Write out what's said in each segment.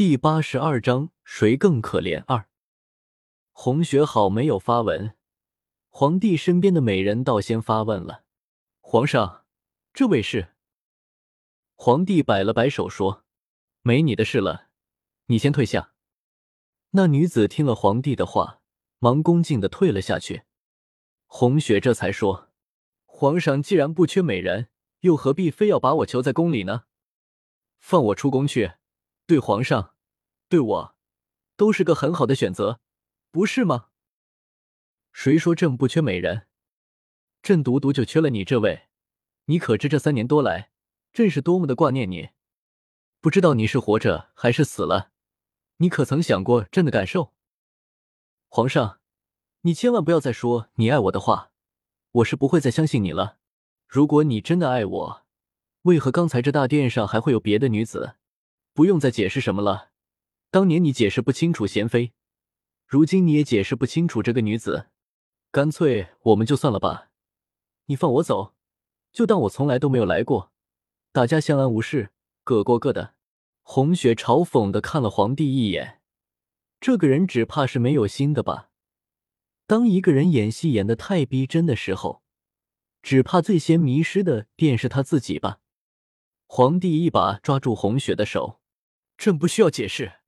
第八十二章，谁更可怜？二红雪好没有发文，皇帝身边的美人倒先发问了：“皇上，这位是？”皇帝摆了摆手说：“没你的事了，你先退下。”那女子听了皇帝的话，忙恭敬的退了下去。红雪这才说：“皇上既然不缺美人，又何必非要把我囚在宫里呢？放我出宫去。”对皇上，对我，都是个很好的选择，不是吗？谁说朕不缺美人？朕独独就缺了你这位。你可知这三年多来，朕是多么的挂念你？不知道你是活着还是死了？你可曾想过朕的感受？皇上，你千万不要再说你爱我的话，我是不会再相信你了。如果你真的爱我，为何刚才这大殿上还会有别的女子？不用再解释什么了。当年你解释不清楚贤妃，如今你也解释不清楚这个女子，干脆我们就算了吧。你放我走，就当我从来都没有来过，大家相安无事，各过各的。红雪嘲讽的看了皇帝一眼，这个人只怕是没有心的吧？当一个人演戏演的太逼真的时候，只怕最先迷失的便是他自己吧。皇帝一把抓住红雪的手。朕不需要解释，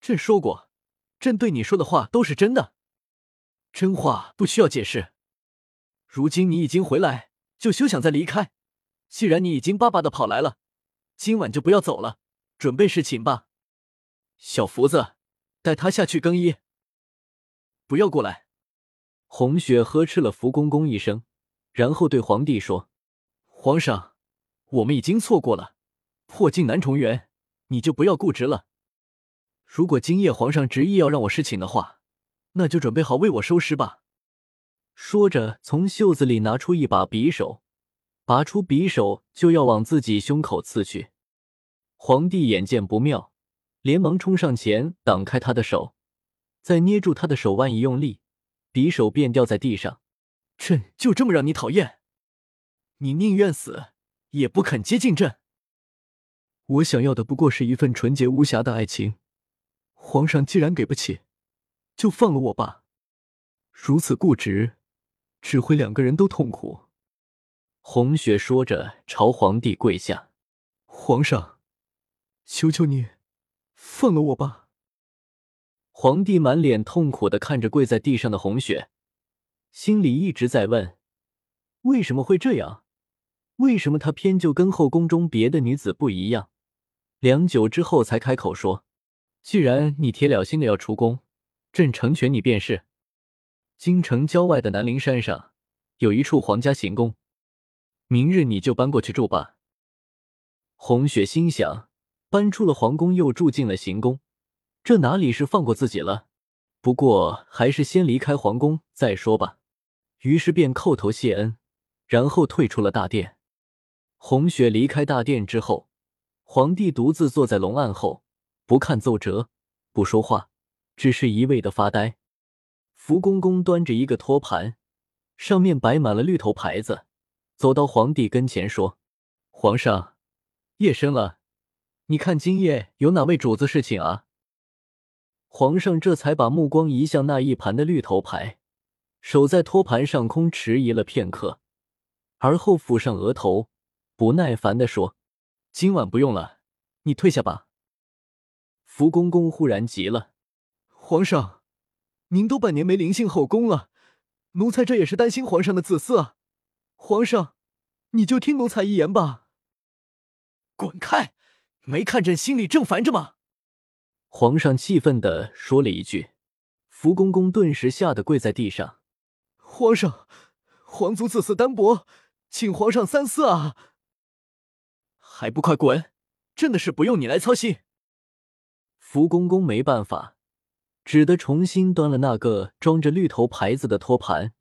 朕说过，朕对你说的话都是真的，真话不需要解释。如今你已经回来，就休想再离开。既然你已经巴巴的跑来了，今晚就不要走了，准备侍寝吧。小福子，带他下去更衣。不要过来。红雪呵斥了福公公一声，然后对皇帝说：“皇上，我们已经错过了，破镜难重圆。”你就不要固执了。如果今夜皇上执意要让我侍寝的话，那就准备好为我收尸吧。说着，从袖子里拿出一把匕首，拔出匕首就要往自己胸口刺去。皇帝眼见不妙，连忙冲上前挡开他的手，再捏住他的手腕一用力，匕首便掉在地上。朕就这么让你讨厌？你宁愿死，也不肯接近朕。我想要的不过是一份纯洁无瑕的爱情，皇上既然给不起，就放了我吧。如此固执，只会两个人都痛苦。红雪说着，朝皇帝跪下：“皇上，求求你，放了我吧。”皇帝满脸痛苦的看着跪在地上的红雪，心里一直在问：为什么会这样？为什么他偏就跟后宫中别的女子不一样？良久之后，才开口说：“既然你铁了心的要出宫，朕成全你便是。京城郊外的南陵山上有一处皇家行宫，明日你就搬过去住吧。”红雪心想：搬出了皇宫，又住进了行宫，这哪里是放过自己了？不过还是先离开皇宫再说吧。于是便叩头谢恩，然后退出了大殿。红雪离开大殿之后。皇帝独自坐在龙案后，不看奏折，不说话，只是一味的发呆。福公公端着一个托盘，上面摆满了绿头牌子，走到皇帝跟前说：“皇上，夜深了，你看今夜有哪位主子侍寝啊？”皇上这才把目光移向那一盘的绿头牌，手在托盘上空迟疑了片刻，而后抚上额头，不耐烦的说。今晚不用了，你退下吧。福公公忽然急了：“皇上，您都半年没临幸后宫了，奴才这也是担心皇上的子嗣啊。皇上，你就听奴才一言吧。”滚开！没看朕心里正烦着吗？皇上气愤的说了一句。福公公顿时吓得跪在地上：“皇上，皇族子嗣单薄，请皇上三思啊！”还不快滚！朕的事不用你来操心。福公公没办法，只得重新端了那个装着绿头牌子的托盘，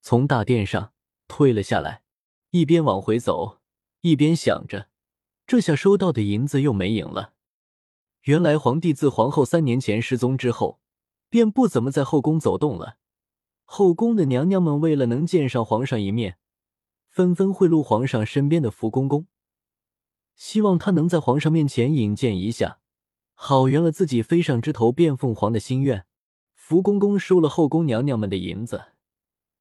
从大殿上退了下来，一边往回走，一边想着：这下收到的银子又没影了。原来皇帝自皇后三年前失踪之后，便不怎么在后宫走动了。后宫的娘娘们为了能见上皇上一面，纷纷贿赂皇上身边的福公公。希望他能在皇上面前引荐一下，好圆了自己飞上枝头变凤凰的心愿。福公公收了后宫娘娘们的银子，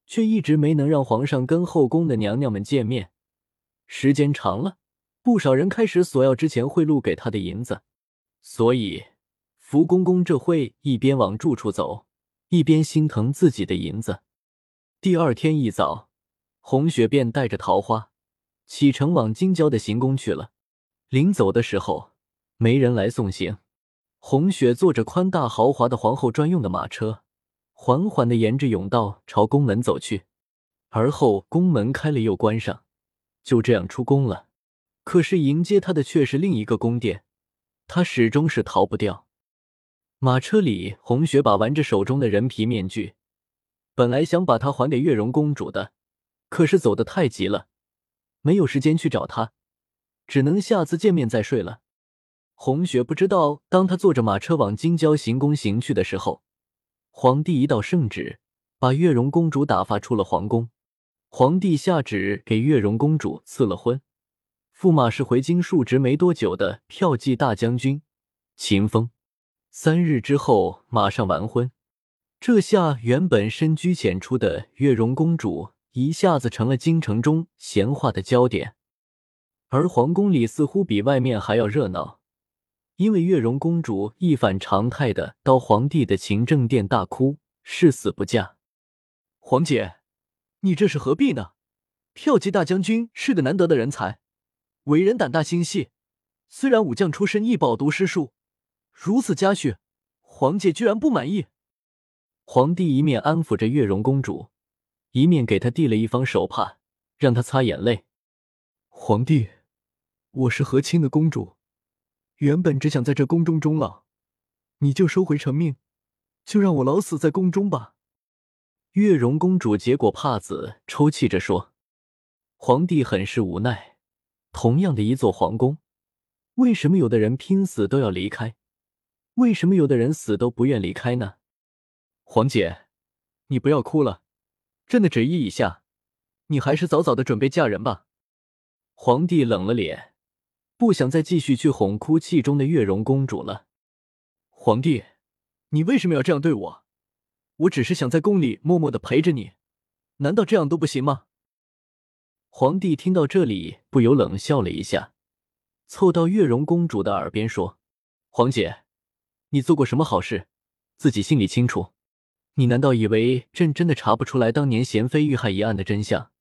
却一直没能让皇上跟后宫的娘娘们见面。时间长了，不少人开始索要之前贿赂给他的银子，所以福公公这会一边往住处走，一边心疼自己的银子。第二天一早，红雪便带着桃花启程往京郊的行宫去了。临走的时候，没人来送行，红雪坐着宽大豪华的皇后专用的马车，缓缓的沿着甬道朝宫门走去。而后宫门开了又关上。就这样出宫了，可是迎接他的却是另一个宫殿，他始终是逃不掉。马车里，红雪把玩着手中的人皮面具，本来想把它还给月容公主的，可是走得太急了，没有时间去找她，只能下次见面再睡了。红雪不知道，当他坐着马车往京郊行宫行去的时候，皇帝一道圣旨，把月容公主打发出了皇宫。皇帝下旨给月容公主赐了婚，驸马是回京述职没多久的骠骑大将军秦风。三日之后马上完婚，这下原本深居简出的月容公主一下子成了京城中闲话的焦点，而皇宫里似乎比外面还要热闹，因为月容公主一反常态的到皇帝的勤政殿大哭，誓死不嫁。皇姐。你这是何必呢？骠骑大将军是个难得的人才，为人胆大心细。虽然武将出身，亦饱读诗书，如此嘉许，皇姐居然不满意。皇帝一面安抚着月容公主，一面给她递了一方手帕，让她擦眼泪。皇帝，我是和亲的公主，原本只想在这宫中终老，你就收回成命，就让我老死在宫中吧。月容公主接过帕子，抽泣着说：“皇帝很是无奈。同样的一座皇宫，为什么有的人拼死都要离开？为什么有的人死都不愿离开呢？”皇姐，你不要哭了，朕的旨意已下，你还是早早的准备嫁人吧。皇帝冷了脸，不想再继续去哄哭泣中的月容公主了。皇帝，你为什么要这样对我？我只是想在宫里默默的陪着你，难道这样都不行吗？皇帝听到这里，不由冷笑了一下，凑到月容公主的耳边说：“皇姐，你做过什么好事，自己心里清楚。你难道以为朕真的查不出来当年贤妃遇害一案的真相？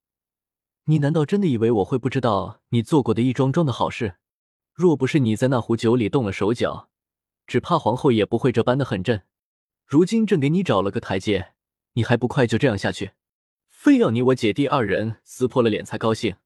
你难道真的以为我会不知道你做过的一桩桩的好事？若不是你在那壶酒里动了手脚，只怕皇后也不会这般的恨朕。”如今朕给你找了个台阶，你还不快就这样下去？非要你我姐弟二人撕破了脸才高兴？